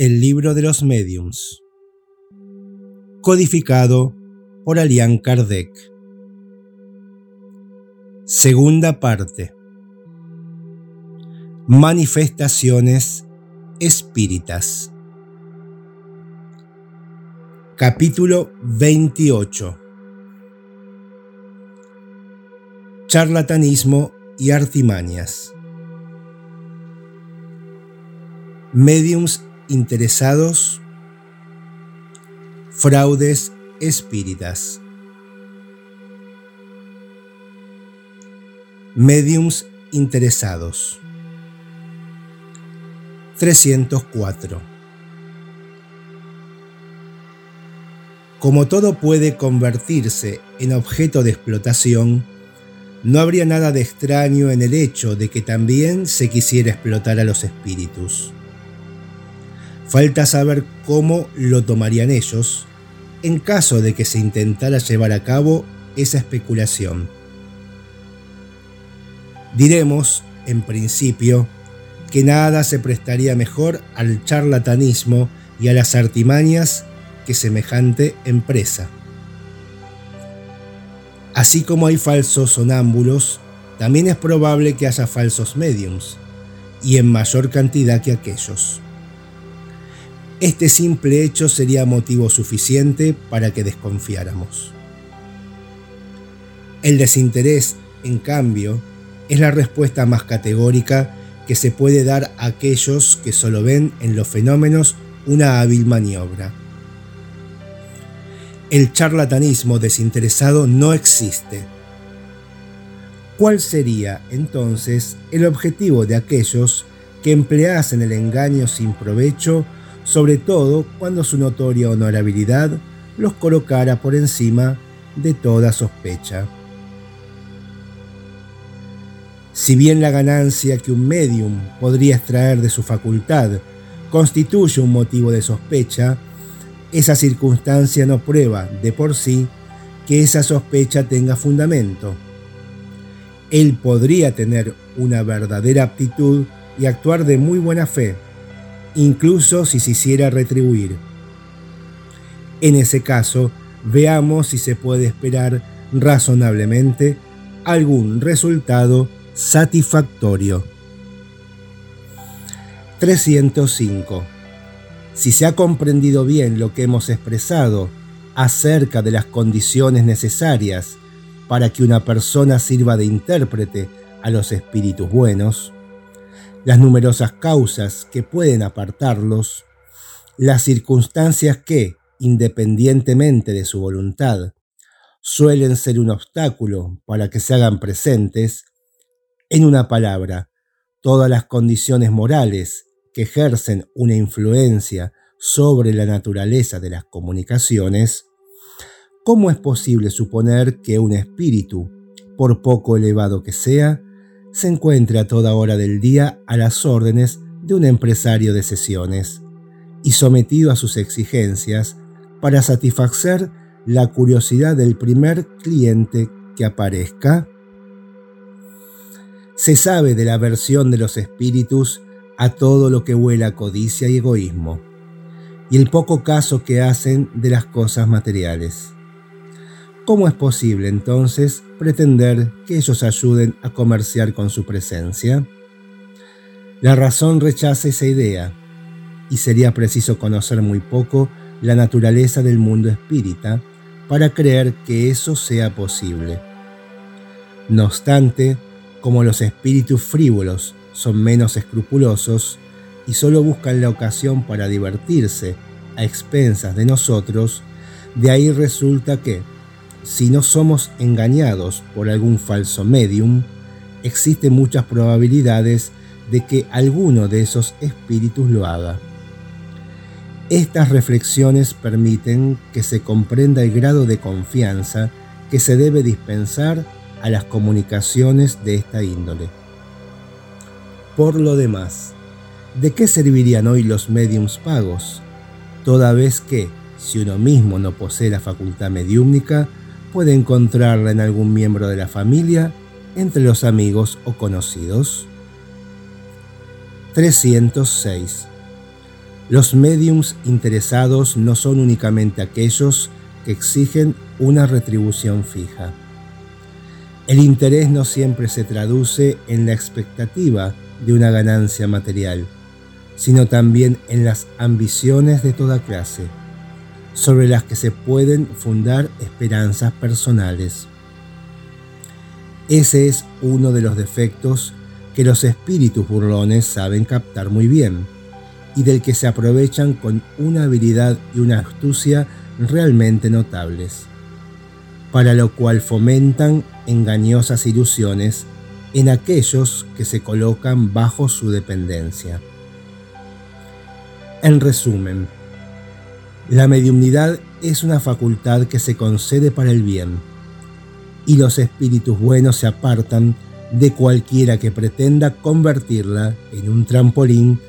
El libro de los mediums. Codificado por Alian Kardec. Segunda parte. Manifestaciones espíritas. Capítulo 28. Charlatanismo y artimañas. Mediums interesados, fraudes espíritas. Mediums interesados. 304. Como todo puede convertirse en objeto de explotación, no habría nada de extraño en el hecho de que también se quisiera explotar a los espíritus. Falta saber cómo lo tomarían ellos en caso de que se intentara llevar a cabo esa especulación. Diremos, en principio, que nada se prestaría mejor al charlatanismo y a las artimañas que semejante empresa. Así como hay falsos sonámbulos, también es probable que haya falsos mediums, y en mayor cantidad que aquellos. Este simple hecho sería motivo suficiente para que desconfiáramos. El desinterés, en cambio, es la respuesta más categórica que se puede dar a aquellos que solo ven en los fenómenos una hábil maniobra. El charlatanismo desinteresado no existe. ¿Cuál sería entonces el objetivo de aquellos que empleasen el engaño sin provecho sobre todo cuando su notoria honorabilidad los colocara por encima de toda sospecha. Si bien la ganancia que un medium podría extraer de su facultad constituye un motivo de sospecha, esa circunstancia no prueba de por sí que esa sospecha tenga fundamento. Él podría tener una verdadera aptitud y actuar de muy buena fe, incluso si se hiciera retribuir. En ese caso, veamos si se puede esperar razonablemente algún resultado satisfactorio. 305. Si se ha comprendido bien lo que hemos expresado acerca de las condiciones necesarias para que una persona sirva de intérprete a los espíritus buenos, las numerosas causas que pueden apartarlos, las circunstancias que, independientemente de su voluntad, suelen ser un obstáculo para que se hagan presentes, en una palabra, todas las condiciones morales que ejercen una influencia sobre la naturaleza de las comunicaciones, ¿cómo es posible suponer que un espíritu, por poco elevado que sea, se encuentra a toda hora del día a las órdenes de un empresario de sesiones y sometido a sus exigencias para satisfacer la curiosidad del primer cliente que aparezca. Se sabe de la aversión de los espíritus a todo lo que huela codicia y egoísmo, y el poco caso que hacen de las cosas materiales. ¿Cómo es posible entonces pretender que ellos ayuden a comerciar con su presencia? La razón rechaza esa idea, y sería preciso conocer muy poco la naturaleza del mundo espírita para creer que eso sea posible. No obstante, como los espíritus frívolos son menos escrupulosos y solo buscan la ocasión para divertirse a expensas de nosotros, de ahí resulta que, si no somos engañados por algún falso medium, existen muchas probabilidades de que alguno de esos espíritus lo haga. Estas reflexiones permiten que se comprenda el grado de confianza que se debe dispensar a las comunicaciones de esta índole. Por lo demás, ¿de qué servirían hoy los mediums pagos? Toda vez que, si uno mismo no posee la facultad mediúmnica, puede encontrarla en algún miembro de la familia, entre los amigos o conocidos. 306. Los mediums interesados no son únicamente aquellos que exigen una retribución fija. El interés no siempre se traduce en la expectativa de una ganancia material, sino también en las ambiciones de toda clase, sobre las que se pueden fundar esperanzas personales. Ese es uno de los defectos que los espíritus burlones saben captar muy bien y del que se aprovechan con una habilidad y una astucia realmente notables para lo cual fomentan engañosas ilusiones en aquellos que se colocan bajo su dependencia. En resumen, la mediumnidad es una facultad que se concede para el bien, y los espíritus buenos se apartan de cualquiera que pretenda convertirla en un trampolín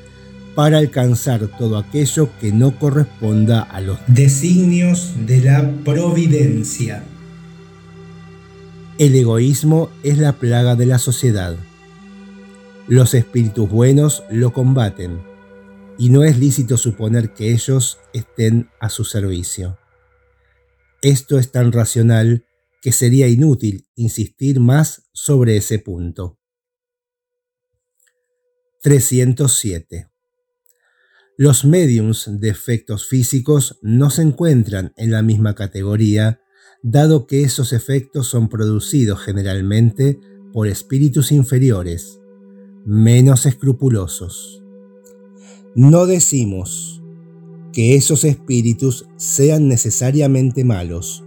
para alcanzar todo aquello que no corresponda a los designios de la providencia. El egoísmo es la plaga de la sociedad. Los espíritus buenos lo combaten y no es lícito suponer que ellos estén a su servicio. Esto es tan racional que sería inútil insistir más sobre ese punto. 307. Los mediums de efectos físicos no se encuentran en la misma categoría dado que esos efectos son producidos generalmente por espíritus inferiores, menos escrupulosos. No decimos que esos espíritus sean necesariamente malos,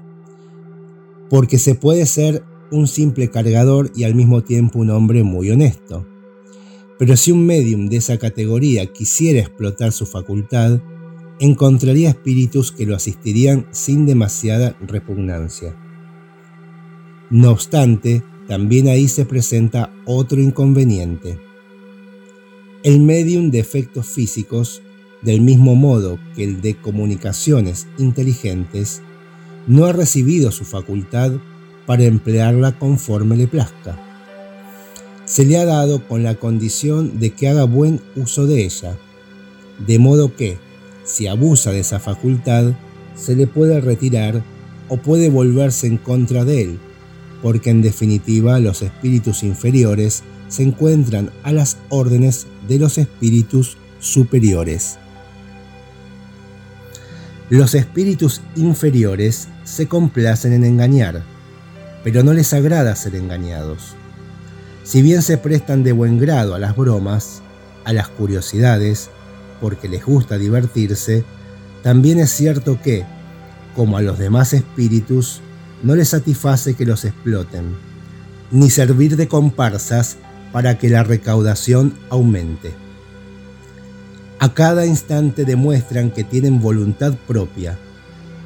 porque se puede ser un simple cargador y al mismo tiempo un hombre muy honesto. Pero si un medium de esa categoría quisiera explotar su facultad, encontraría espíritus que lo asistirían sin demasiada repugnancia. No obstante, también ahí se presenta otro inconveniente. El medium de efectos físicos, del mismo modo que el de comunicaciones inteligentes, no ha recibido su facultad para emplearla conforme le plazca. Se le ha dado con la condición de que haga buen uso de ella, de modo que, si abusa de esa facultad, se le puede retirar o puede volverse en contra de él, porque en definitiva los espíritus inferiores se encuentran a las órdenes de los espíritus superiores. Los espíritus inferiores se complacen en engañar, pero no les agrada ser engañados. Si bien se prestan de buen grado a las bromas, a las curiosidades, porque les gusta divertirse, también es cierto que, como a los demás espíritus, no les satisface que los exploten, ni servir de comparsas para que la recaudación aumente. A cada instante demuestran que tienen voluntad propia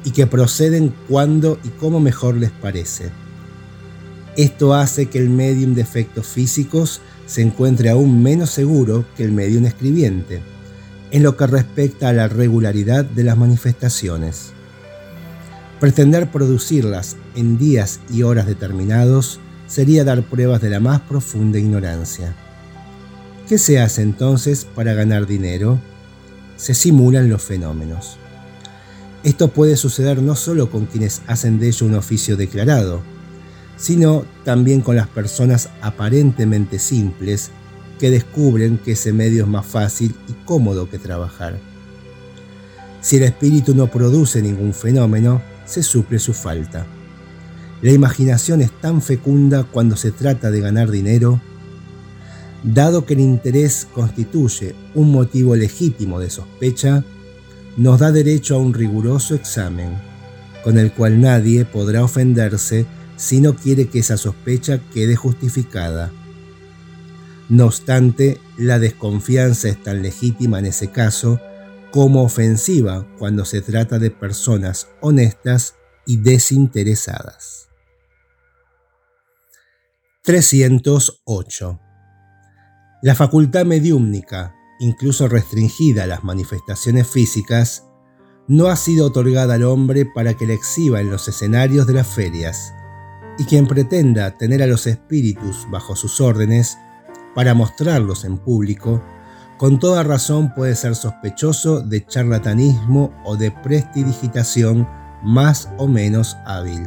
y que proceden cuando y como mejor les parece. Esto hace que el medium de efectos físicos se encuentre aún menos seguro que el medium escribiente en lo que respecta a la regularidad de las manifestaciones. Pretender producirlas en días y horas determinados sería dar pruebas de la más profunda ignorancia. ¿Qué se hace entonces para ganar dinero? Se simulan los fenómenos. Esto puede suceder no solo con quienes hacen de ello un oficio declarado, sino también con las personas aparentemente simples que descubren que ese medio es más fácil y cómodo que trabajar. Si el espíritu no produce ningún fenómeno, se suple su falta. La imaginación es tan fecunda cuando se trata de ganar dinero, dado que el interés constituye un motivo legítimo de sospecha, nos da derecho a un riguroso examen, con el cual nadie podrá ofenderse si no quiere que esa sospecha quede justificada. No obstante, la desconfianza es tan legítima en ese caso como ofensiva cuando se trata de personas honestas y desinteresadas. 308. La facultad mediúmnica, incluso restringida a las manifestaciones físicas, no ha sido otorgada al hombre para que la exhiba en los escenarios de las ferias, y quien pretenda tener a los espíritus bajo sus órdenes para mostrarlos en público, con toda razón puede ser sospechoso de charlatanismo o de prestidigitación más o menos hábil.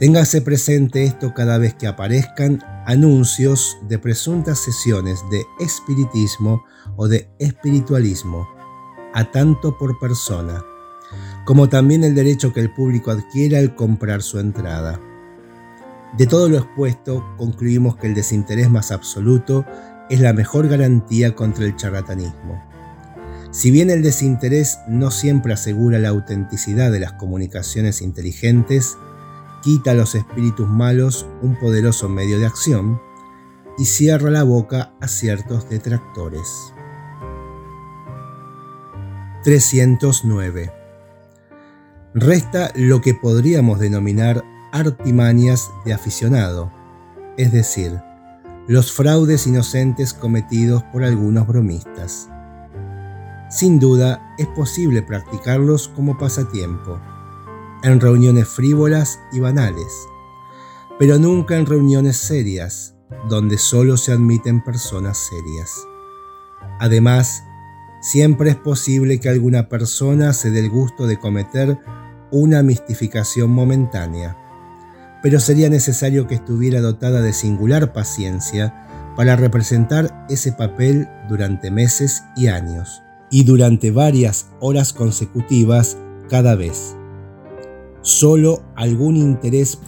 Téngase presente esto cada vez que aparezcan anuncios de presuntas sesiones de espiritismo o de espiritualismo, a tanto por persona, como también el derecho que el público adquiere al comprar su entrada. De todo lo expuesto, concluimos que el desinterés más absoluto es la mejor garantía contra el charlatanismo. Si bien el desinterés no siempre asegura la autenticidad de las comunicaciones inteligentes, quita a los espíritus malos un poderoso medio de acción y cierra la boca a ciertos detractores. 309. Resta lo que podríamos denominar artimañas de aficionado, es decir, los fraudes inocentes cometidos por algunos bromistas. Sin duda, es posible practicarlos como pasatiempo en reuniones frívolas y banales, pero nunca en reuniones serias, donde solo se admiten personas serias. Además, siempre es posible que alguna persona se dé el gusto de cometer una mistificación momentánea, pero sería necesario que estuviera dotada de singular paciencia para representar ese papel durante meses y años, y durante varias horas consecutivas cada vez Solo algún interés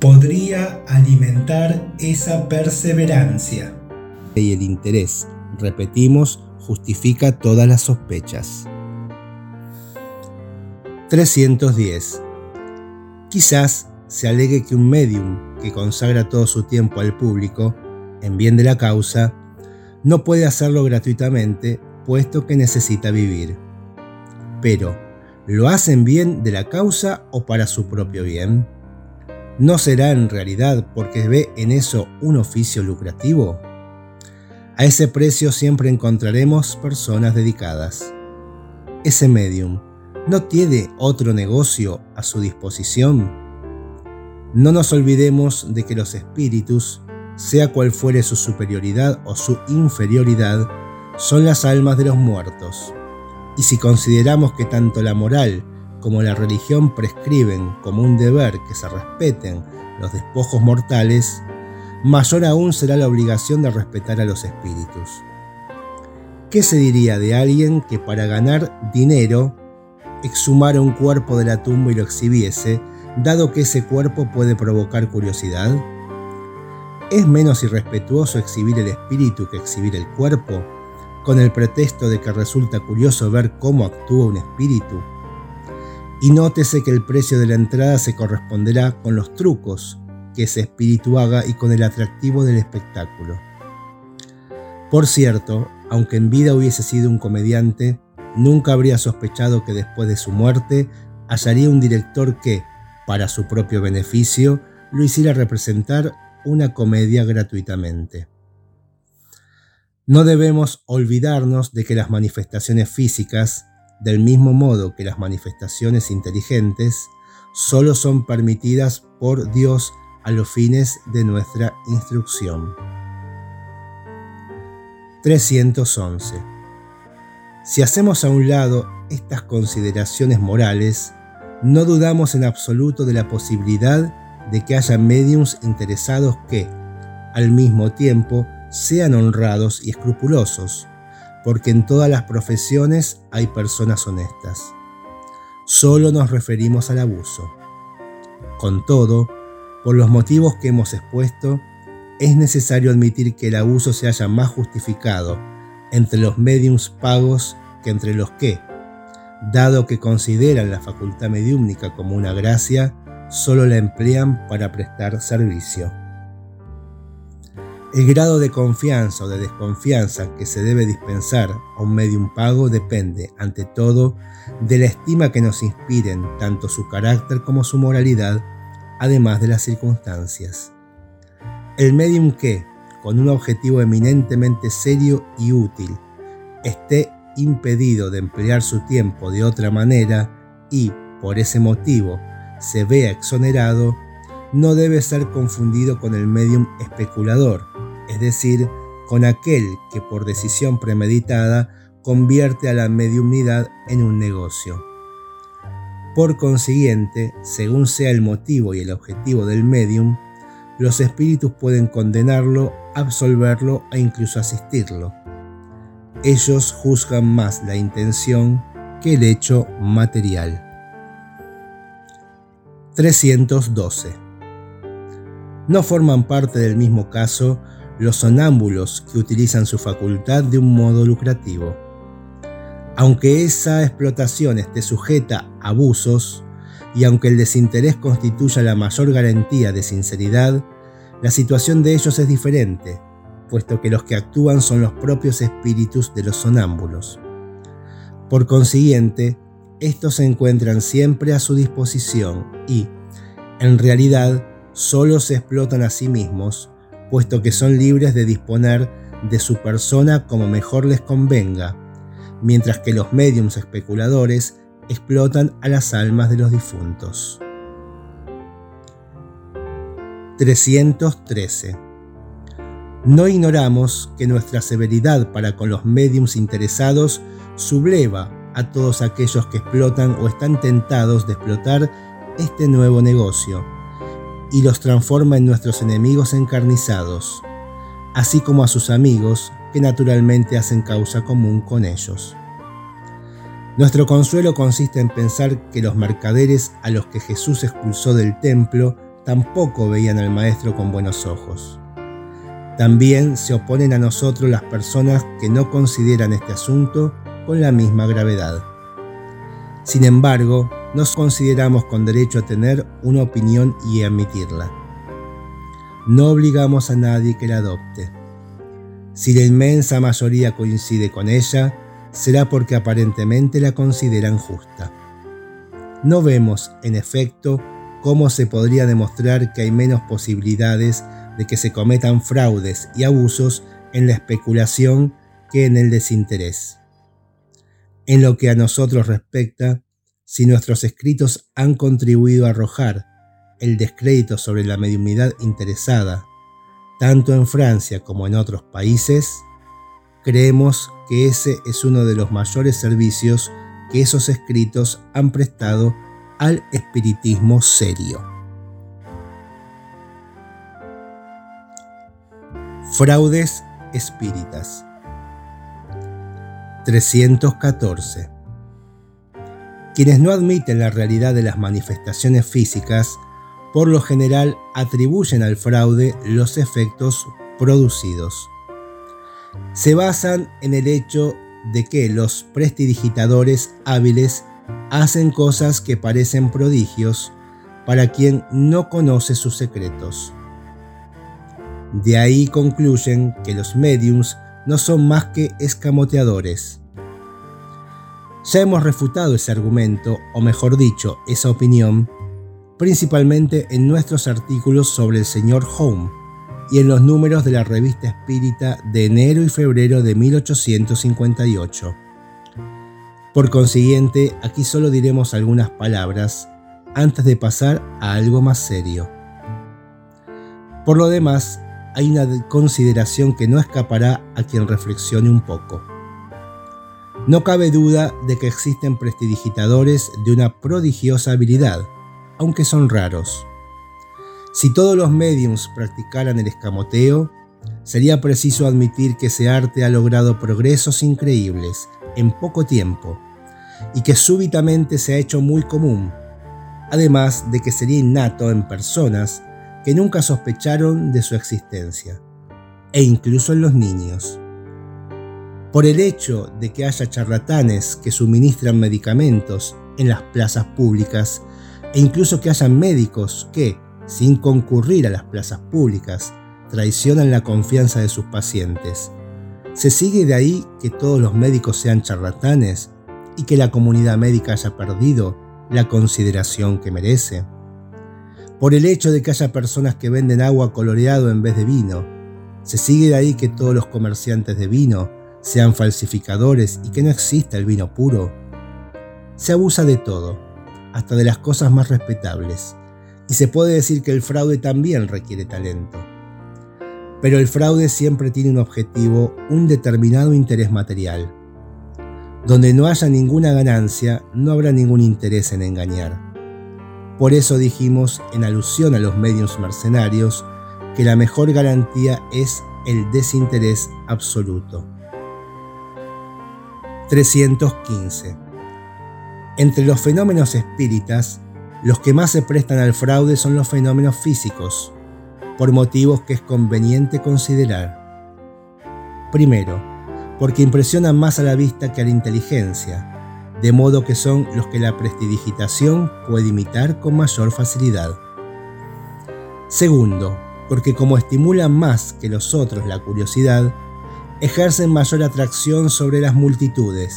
podría alimentar esa perseverancia. Y el interés, repetimos, justifica todas las sospechas. 310. Quizás se alegue que un medium que consagra todo su tiempo al público, en bien de la causa, no puede hacerlo gratuitamente, puesto que necesita vivir. Pero, ¿Lo hacen bien de la causa o para su propio bien? ¿No será en realidad porque ve en eso un oficio lucrativo? A ese precio siempre encontraremos personas dedicadas. Ese medium no tiene otro negocio a su disposición. No nos olvidemos de que los espíritus, sea cual fuere su superioridad o su inferioridad, son las almas de los muertos y si consideramos que tanto la moral como la religión prescriben como un deber que se respeten los despojos mortales, mayor aún será la obligación de respetar a los espíritus. ¿Qué se diría de alguien que para ganar dinero exhumara un cuerpo de la tumba y lo exhibiese, dado que ese cuerpo puede provocar curiosidad? ¿Es menos irrespetuoso exhibir el espíritu que exhibir el cuerpo? Con el pretexto de que resulta curioso ver cómo actúa un espíritu. Y nótese que el precio de la entrada se corresponderá con los trucos que ese espíritu haga y con el atractivo del espectáculo. Por cierto, aunque en vida hubiese sido un comediante, nunca habría sospechado que después de su muerte hallaría un director que, para su propio beneficio, lo hiciera representar una comedia gratuitamente. No debemos olvidarnos de que las manifestaciones físicas, del mismo modo que las manifestaciones inteligentes, solo son permitidas por Dios a los fines de nuestra instrucción. 311. Si hacemos a un lado estas consideraciones morales, no dudamos en absoluto de la posibilidad de que haya mediums interesados que, al mismo tiempo, sean honrados y escrupulosos, porque en todas las profesiones hay personas honestas. Solo nos referimos al abuso. Con todo, por los motivos que hemos expuesto, es necesario admitir que el abuso se haya más justificado entre los mediums pagos que entre los que, dado que consideran la facultad mediúmnica como una gracia, solo la emplean para prestar servicio. El grado de confianza o de desconfianza que se debe dispensar a un medium pago depende, ante todo, de la estima que nos inspiren tanto su carácter como su moralidad, además de las circunstancias. El medium que, con un objetivo eminentemente serio y útil, esté impedido de emplear su tiempo de otra manera y, por ese motivo, se vea exonerado, no debe ser confundido con el medium especulador, es decir, con aquel que por decisión premeditada convierte a la mediumnidad en un negocio. Por consiguiente, según sea el motivo y el objetivo del medium, los espíritus pueden condenarlo, absolverlo e incluso asistirlo. Ellos juzgan más la intención que el hecho material. 312. No forman parte del mismo caso los sonámbulos que utilizan su facultad de un modo lucrativo. Aunque esa explotación esté sujeta a abusos, y aunque el desinterés constituya la mayor garantía de sinceridad, la situación de ellos es diferente, puesto que los que actúan son los propios espíritus de los sonámbulos. Por consiguiente, estos se encuentran siempre a su disposición y, en realidad, solo se explotan a sí mismos, puesto que son libres de disponer de su persona como mejor les convenga, mientras que los médiums especuladores explotan a las almas de los difuntos. 313. No ignoramos que nuestra severidad para con los médiums interesados subleva a todos aquellos que explotan o están tentados de explotar este nuevo negocio y los transforma en nuestros enemigos encarnizados, así como a sus amigos que naturalmente hacen causa común con ellos. Nuestro consuelo consiste en pensar que los mercaderes a los que Jesús expulsó del templo tampoco veían al Maestro con buenos ojos. También se oponen a nosotros las personas que no consideran este asunto con la misma gravedad. Sin embargo, nos consideramos con derecho a tener una opinión y emitirla. No obligamos a nadie que la adopte. Si la inmensa mayoría coincide con ella, será porque aparentemente la consideran justa. No vemos, en efecto, cómo se podría demostrar que hay menos posibilidades de que se cometan fraudes y abusos en la especulación que en el desinterés. En lo que a nosotros respecta, si nuestros escritos han contribuido a arrojar el descrédito sobre la mediunidad interesada, tanto en Francia como en otros países, creemos que ese es uno de los mayores servicios que esos escritos han prestado al espiritismo serio. Fraudes espíritas 314 Quienes no admiten la realidad de las manifestaciones físicas, por lo general atribuyen al fraude los efectos producidos. Se basan en el hecho de que los prestidigitadores hábiles hacen cosas que parecen prodigios para quien no conoce sus secretos. De ahí concluyen que los mediums no son más que escamoteadores. Ya hemos refutado ese argumento, o mejor dicho, esa opinión, principalmente en nuestros artículos sobre el señor Home y en los números de la revista espírita de enero y febrero de 1858. Por consiguiente, aquí solo diremos algunas palabras antes de pasar a algo más serio. Por lo demás, hay una consideración que no escapará a quien reflexione un poco. No cabe duda de que existen prestidigitadores de una prodigiosa habilidad, aunque son raros. Si todos los mediums practicaran el escamoteo, sería preciso admitir que ese arte ha logrado progresos increíbles en poco tiempo y que súbitamente se ha hecho muy común, además de que sería innato en personas que nunca sospecharon de su existencia, e incluso en los niños. Por el hecho de que haya charlatanes que suministran medicamentos en las plazas públicas, e incluso que hayan médicos que, sin concurrir a las plazas públicas, traicionan la confianza de sus pacientes. ¿Se sigue de ahí que todos los médicos sean charlatanes y que la comunidad médica haya perdido la consideración que merece? por el hecho de que haya personas que venden agua coloreado en vez de vino. Se sigue de ahí que todos los comerciantes de vino sean falsificadores y que no exista el vino puro. Se abusa de todo, hasta de las cosas más respetables, y se puede decir que el fraude también requiere talento. Pero el fraude siempre tiene un objetivo, un determinado interés material. Donde no haya ninguna ganancia, no habrá ningún interés en engañar. Por eso dijimos, en alusión a los medios mercenarios, que la mejor garantía es el desinterés absoluto. 315. Entre los fenómenos espíritas, los que más se prestan al fraude son los fenómenos físicos, por motivos que es conveniente considerar. Primero, porque impresionan más a la vista que a la inteligencia, de modo que son los que la prestidigitación puede imitar con mayor facilidad. Segundo, porque como estimulan más que los otros la curiosidad, ejercen mayor atracción sobre las multitudes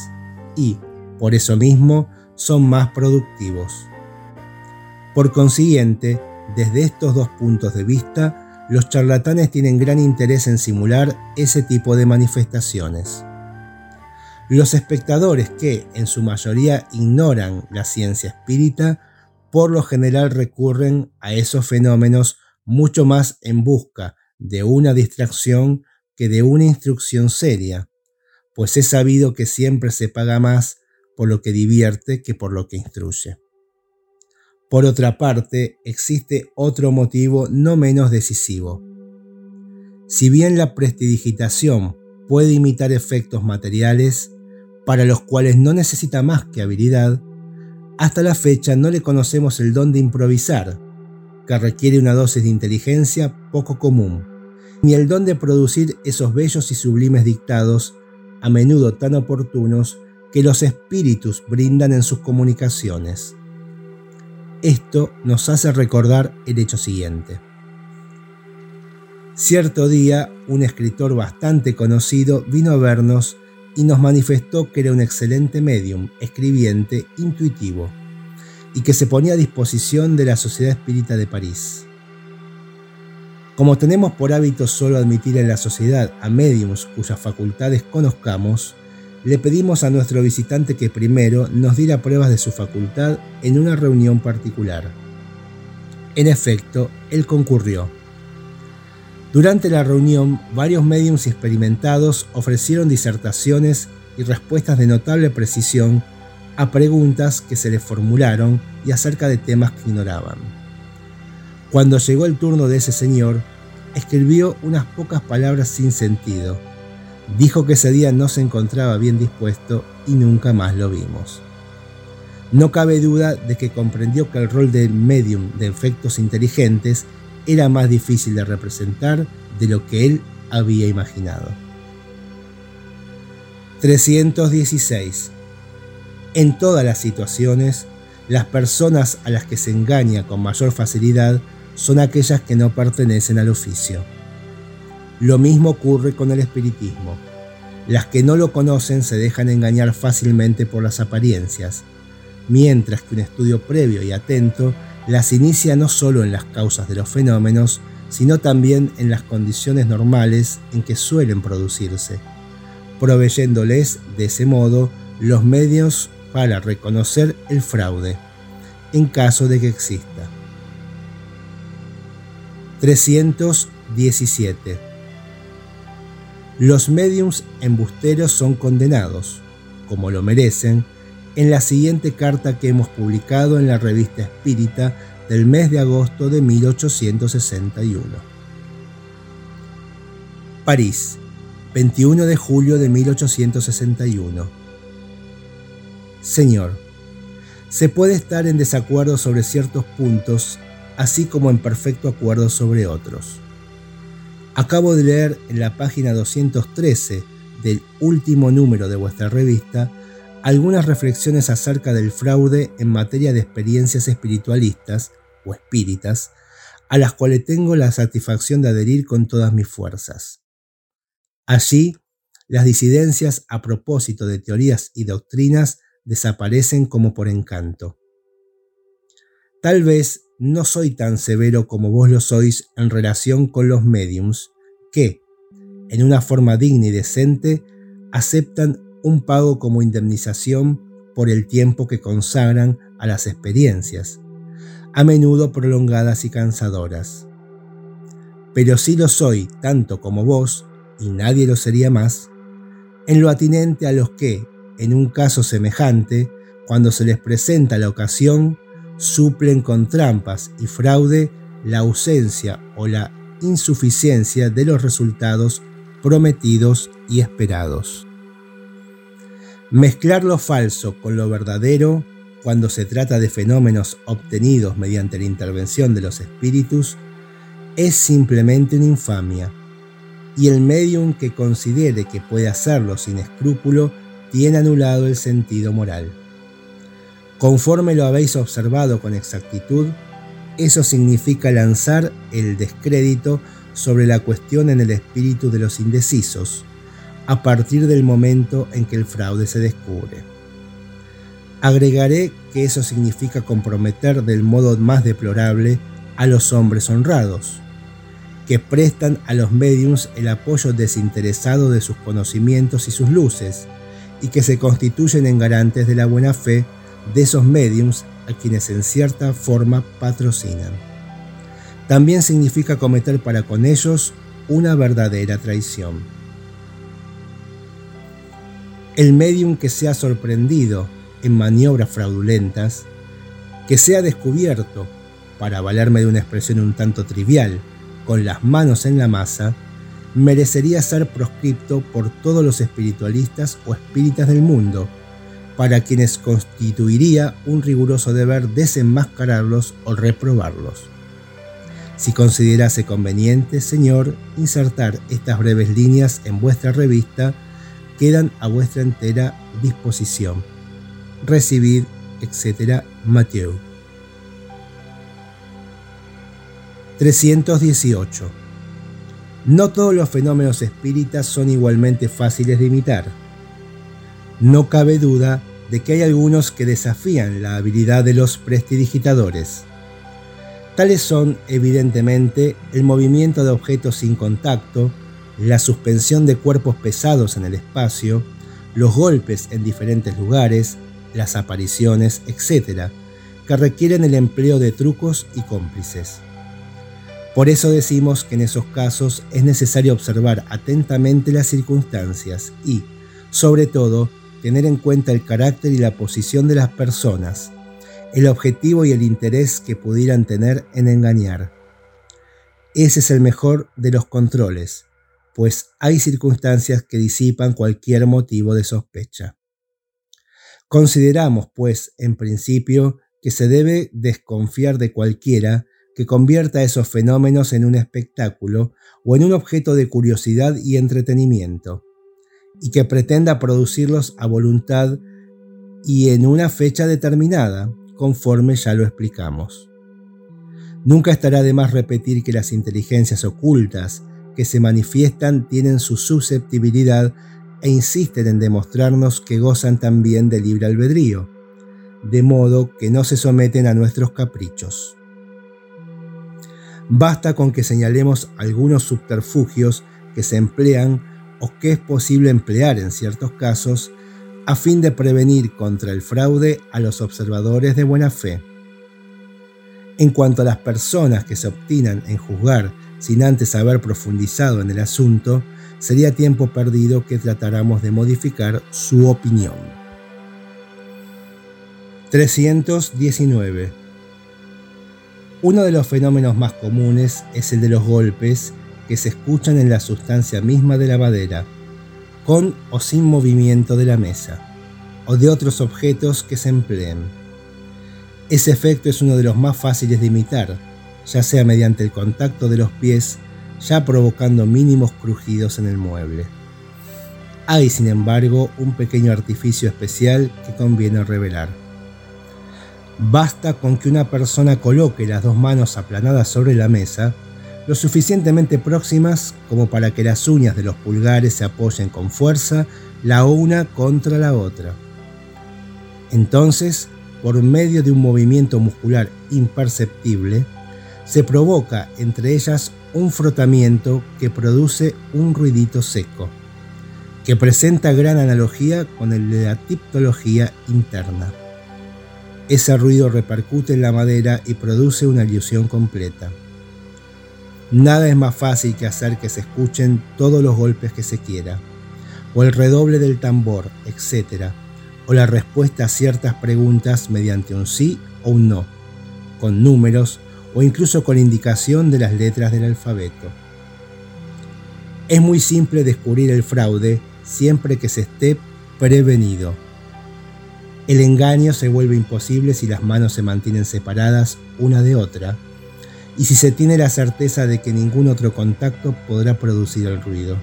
y, por eso mismo, son más productivos. Por consiguiente, desde estos dos puntos de vista, los charlatanes tienen gran interés en simular ese tipo de manifestaciones. Los espectadores que, en su mayoría, ignoran la ciencia espírita, por lo general recurren a esos fenómenos mucho más en busca de una distracción que de una instrucción seria, pues es sabido que siempre se paga más por lo que divierte que por lo que instruye. Por otra parte, existe otro motivo no menos decisivo. Si bien la prestidigitación puede imitar efectos materiales, para los cuales no necesita más que habilidad, hasta la fecha no le conocemos el don de improvisar, que requiere una dosis de inteligencia poco común, ni el don de producir esos bellos y sublimes dictados, a menudo tan oportunos, que los espíritus brindan en sus comunicaciones. Esto nos hace recordar el hecho siguiente. Cierto día, un escritor bastante conocido vino a vernos y nos manifestó que era un excelente medium, escribiente, intuitivo, y que se ponía a disposición de la Sociedad Espírita de París. Como tenemos por hábito solo admitir en la sociedad a mediums cuyas facultades conozcamos, le pedimos a nuestro visitante que primero nos diera pruebas de su facultad en una reunión particular. En efecto, él concurrió. Durante la reunión, varios mediums experimentados ofrecieron disertaciones y respuestas de notable precisión a preguntas que se le formularon y acerca de temas que ignoraban. Cuando llegó el turno de ese señor, escribió unas pocas palabras sin sentido, Dijo que ese día no se encontraba bien dispuesto y nunca más lo vimos. No cabe duda de que comprendió que el rol de medium de efectos inteligentes era más difícil de representar de lo que él había imaginado. 316. En todas las situaciones, las personas a las que se engaña con mayor facilidad son aquellas que no pertenecen al oficio. Lo mismo ocurre con el espiritismo. Las que no lo conocen se dejan engañar fácilmente por las apariencias, mientras que un estudio previo y atento las inicia no solo en las causas de los fenómenos, sino también en las condiciones normales en que suelen producirse, proveyéndoles de ese modo los medios para reconocer el fraude, en caso de que exista. 317 los mediums embusteros son condenados, como lo merecen, en la siguiente carta que hemos publicado en la revista Espírita del mes de agosto de 1861. París, 21 de julio de 1861. Señor, se puede estar en desacuerdo sobre ciertos puntos, así como en perfecto acuerdo sobre otros. Acabo de leer en la página 213 del último número de vuestra revista algunas reflexiones acerca del fraude en materia de experiencias espiritualistas o espíritas, a las cuales tengo la satisfacción de adherir con todas mis fuerzas. Allí, las disidencias a propósito de teorías y doctrinas desaparecen como por encanto. Tal vez no soy tan severo como vos lo sois en relación con los mediums que, en una forma digna y decente, aceptan un pago como indemnización por el tiempo que consagran a las experiencias, a menudo prolongadas y cansadoras. pero sí lo soy tanto como vos, y nadie lo sería más, en lo atinente a los que, en un caso semejante, cuando se les presenta la ocasión, suplen con trampas y fraude la ausencia o la insuficiencia de los resultados prometidos y esperados. Mezclar lo falso con lo verdadero cuando se trata de fenómenos obtenidos mediante la intervención de los espíritus es simplemente una infamia, y el medium que considere que puede hacerlo sin escrúpulo tiene anulado el sentido moral. Conforme lo habéis observado con exactitud, eso significa lanzar el descrédito sobre la cuestión en el espíritu de los indecisos, a partir del momento en que el fraude se descubre. Agregaré que eso significa comprometer del modo más deplorable a los hombres honrados, que prestan a los mediums el apoyo desinteresado de sus conocimientos y sus luces, y que se constituyen en garantes de la buena fe de esos mediums a quienes en cierta forma patrocinan. También significa cometer para con ellos una verdadera traición. El medium que sea sorprendido en maniobras fraudulentas, que sea descubierto, para valerme de una expresión un tanto trivial, con las manos en la masa, merecería ser proscripto por todos los espiritualistas o espíritas del mundo, para quienes constituiría un riguroso deber desenmascararlos o reprobarlos. Si considerase conveniente, Señor, insertar estas breves líneas en vuestra revista, quedan a vuestra entera disposición. Recibid, etc. Mateo. 318. No todos los fenómenos espíritas son igualmente fáciles de imitar. No cabe duda de que hay algunos que desafían la habilidad de los prestidigitadores. Tales son, evidentemente, el movimiento de objetos sin contacto, la suspensión de cuerpos pesados en el espacio, los golpes en diferentes lugares, las apariciones, etc., que requieren el empleo de trucos y cómplices. Por eso decimos que en esos casos es necesario observar atentamente las circunstancias y, sobre todo, tener en cuenta el carácter y la posición de las personas, el objetivo y el interés que pudieran tener en engañar. Ese es el mejor de los controles, pues hay circunstancias que disipan cualquier motivo de sospecha. Consideramos, pues, en principio, que se debe desconfiar de cualquiera que convierta esos fenómenos en un espectáculo o en un objeto de curiosidad y entretenimiento, y que pretenda producirlos a voluntad y en una fecha determinada, conforme ya lo explicamos. Nunca estará de más repetir que las inteligencias ocultas que se manifiestan tienen su susceptibilidad e insisten en demostrarnos que gozan también de libre albedrío, de modo que no se someten a nuestros caprichos. Basta con que señalemos algunos subterfugios que se emplean que es posible emplear en ciertos casos a fin de prevenir contra el fraude a los observadores de buena fe. En cuanto a las personas que se obstinan en juzgar sin antes haber profundizado en el asunto, sería tiempo perdido que tratáramos de modificar su opinión. 319. Uno de los fenómenos más comunes es el de los golpes que se escuchan en la sustancia misma de la madera, con o sin movimiento de la mesa, o de otros objetos que se empleen. Ese efecto es uno de los más fáciles de imitar, ya sea mediante el contacto de los pies, ya provocando mínimos crujidos en el mueble. Hay, sin embargo, un pequeño artificio especial que conviene revelar. Basta con que una persona coloque las dos manos aplanadas sobre la mesa lo suficientemente próximas como para que las uñas de los pulgares se apoyen con fuerza la una contra la otra. Entonces, por medio de un movimiento muscular imperceptible, se provoca entre ellas un frotamiento que produce un ruidito seco, que presenta gran analogía con el de la tiptología interna. Ese ruido repercute en la madera y produce una ilusión completa. Nada es más fácil que hacer que se escuchen todos los golpes que se quiera, o el redoble del tambor, etc., o la respuesta a ciertas preguntas mediante un sí o un no, con números o incluso con indicación de las letras del alfabeto. Es muy simple descubrir el fraude siempre que se esté prevenido. El engaño se vuelve imposible si las manos se mantienen separadas una de otra y si se tiene la certeza de que ningún otro contacto podrá producir el ruido.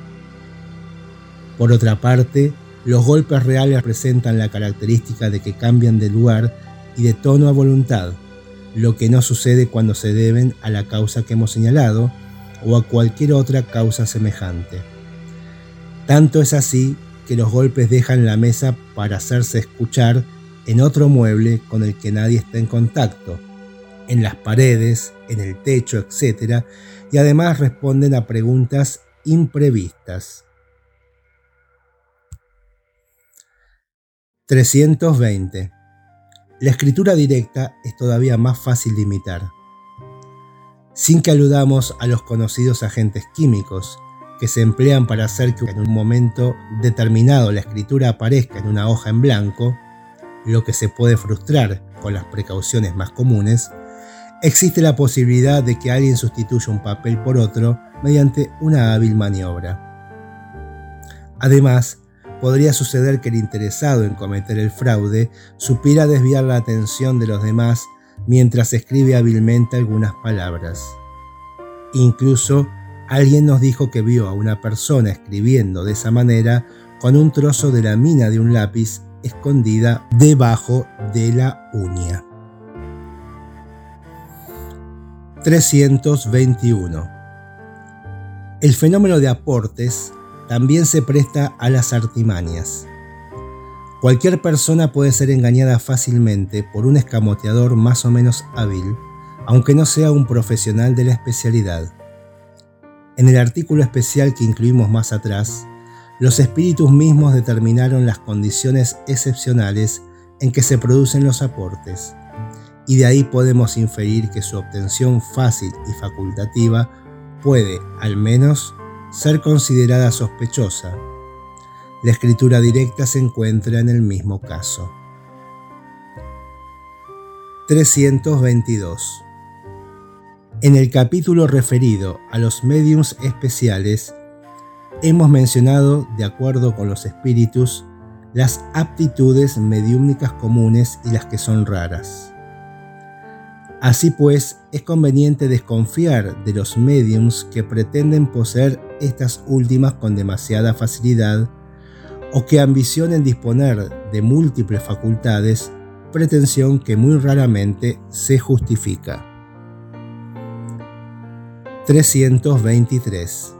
Por otra parte, los golpes reales presentan la característica de que cambian de lugar y de tono a voluntad, lo que no sucede cuando se deben a la causa que hemos señalado o a cualquier otra causa semejante. Tanto es así que los golpes dejan la mesa para hacerse escuchar en otro mueble con el que nadie está en contacto, en las paredes, en el techo, etc. Y además responden a preguntas imprevistas. 320. La escritura directa es todavía más fácil de imitar. Sin que aludamos a los conocidos agentes químicos, que se emplean para hacer que en un momento determinado la escritura aparezca en una hoja en blanco, lo que se puede frustrar con las precauciones más comunes, existe la posibilidad de que alguien sustituya un papel por otro mediante una hábil maniobra. Además, podría suceder que el interesado en cometer el fraude supiera desviar la atención de los demás mientras escribe hábilmente algunas palabras. Incluso alguien nos dijo que vio a una persona escribiendo de esa manera con un trozo de la mina de un lápiz escondida debajo de la uña. 321. El fenómeno de aportes también se presta a las artimañas. Cualquier persona puede ser engañada fácilmente por un escamoteador más o menos hábil, aunque no sea un profesional de la especialidad. En el artículo especial que incluimos más atrás, los espíritus mismos determinaron las condiciones excepcionales en que se producen los aportes y de ahí podemos inferir que su obtención fácil y facultativa puede, al menos, ser considerada sospechosa. La escritura directa se encuentra en el mismo caso. 322. En el capítulo referido a los mediums especiales, hemos mencionado, de acuerdo con los espíritus, las aptitudes mediúmnicas comunes y las que son raras. Así pues, es conveniente desconfiar de los mediums que pretenden poseer estas últimas con demasiada facilidad o que ambicionen disponer de múltiples facultades, pretensión que muy raramente se justifica. 323.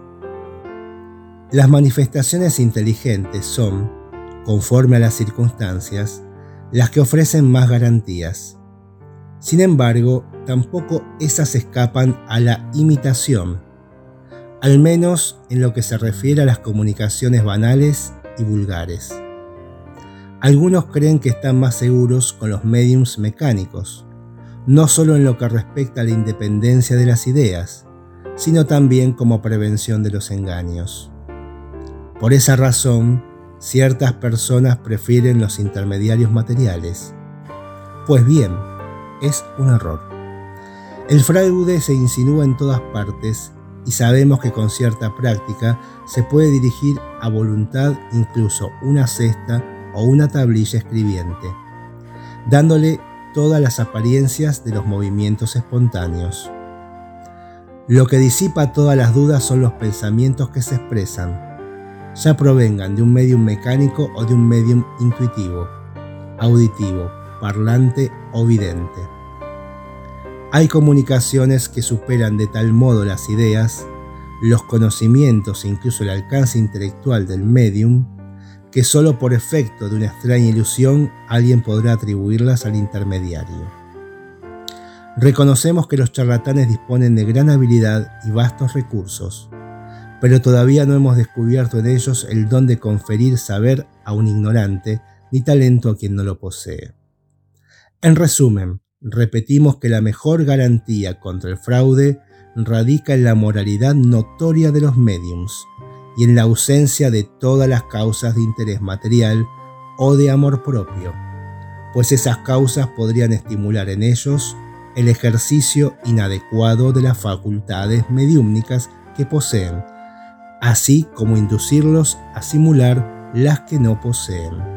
Las manifestaciones inteligentes son, conforme a las circunstancias, las que ofrecen más garantías sin embargo, tampoco esas escapan a la imitación, al menos en lo que se refiere a las comunicaciones banales y vulgares. Algunos creen que están más seguros con los mediums mecánicos, no solo en lo que respecta a la independencia de las ideas, sino también como prevención de los engaños. Por esa razón, ciertas personas prefieren los intermediarios materiales. Pues bien, es un error. El fraude se insinúa en todas partes y sabemos que con cierta práctica se puede dirigir a voluntad incluso una cesta o una tablilla escribiente, dándole todas las apariencias de los movimientos espontáneos. Lo que disipa todas las dudas son los pensamientos que se expresan, ya provengan de un medium mecánico o de un medium intuitivo, auditivo, parlante o vidente. Hay comunicaciones que superan de tal modo las ideas, los conocimientos e incluso el alcance intelectual del medium, que solo por efecto de una extraña ilusión alguien podrá atribuirlas al intermediario. Reconocemos que los charlatanes disponen de gran habilidad y vastos recursos, pero todavía no hemos descubierto en ellos el don de conferir saber a un ignorante ni talento a quien no lo posee. En resumen, repetimos que la mejor garantía contra el fraude radica en la moralidad notoria de los mediums y en la ausencia de todas las causas de interés material o de amor propio, pues esas causas podrían estimular en ellos el ejercicio inadecuado de las facultades mediúmnicas que poseen, así como inducirlos a simular las que no poseen.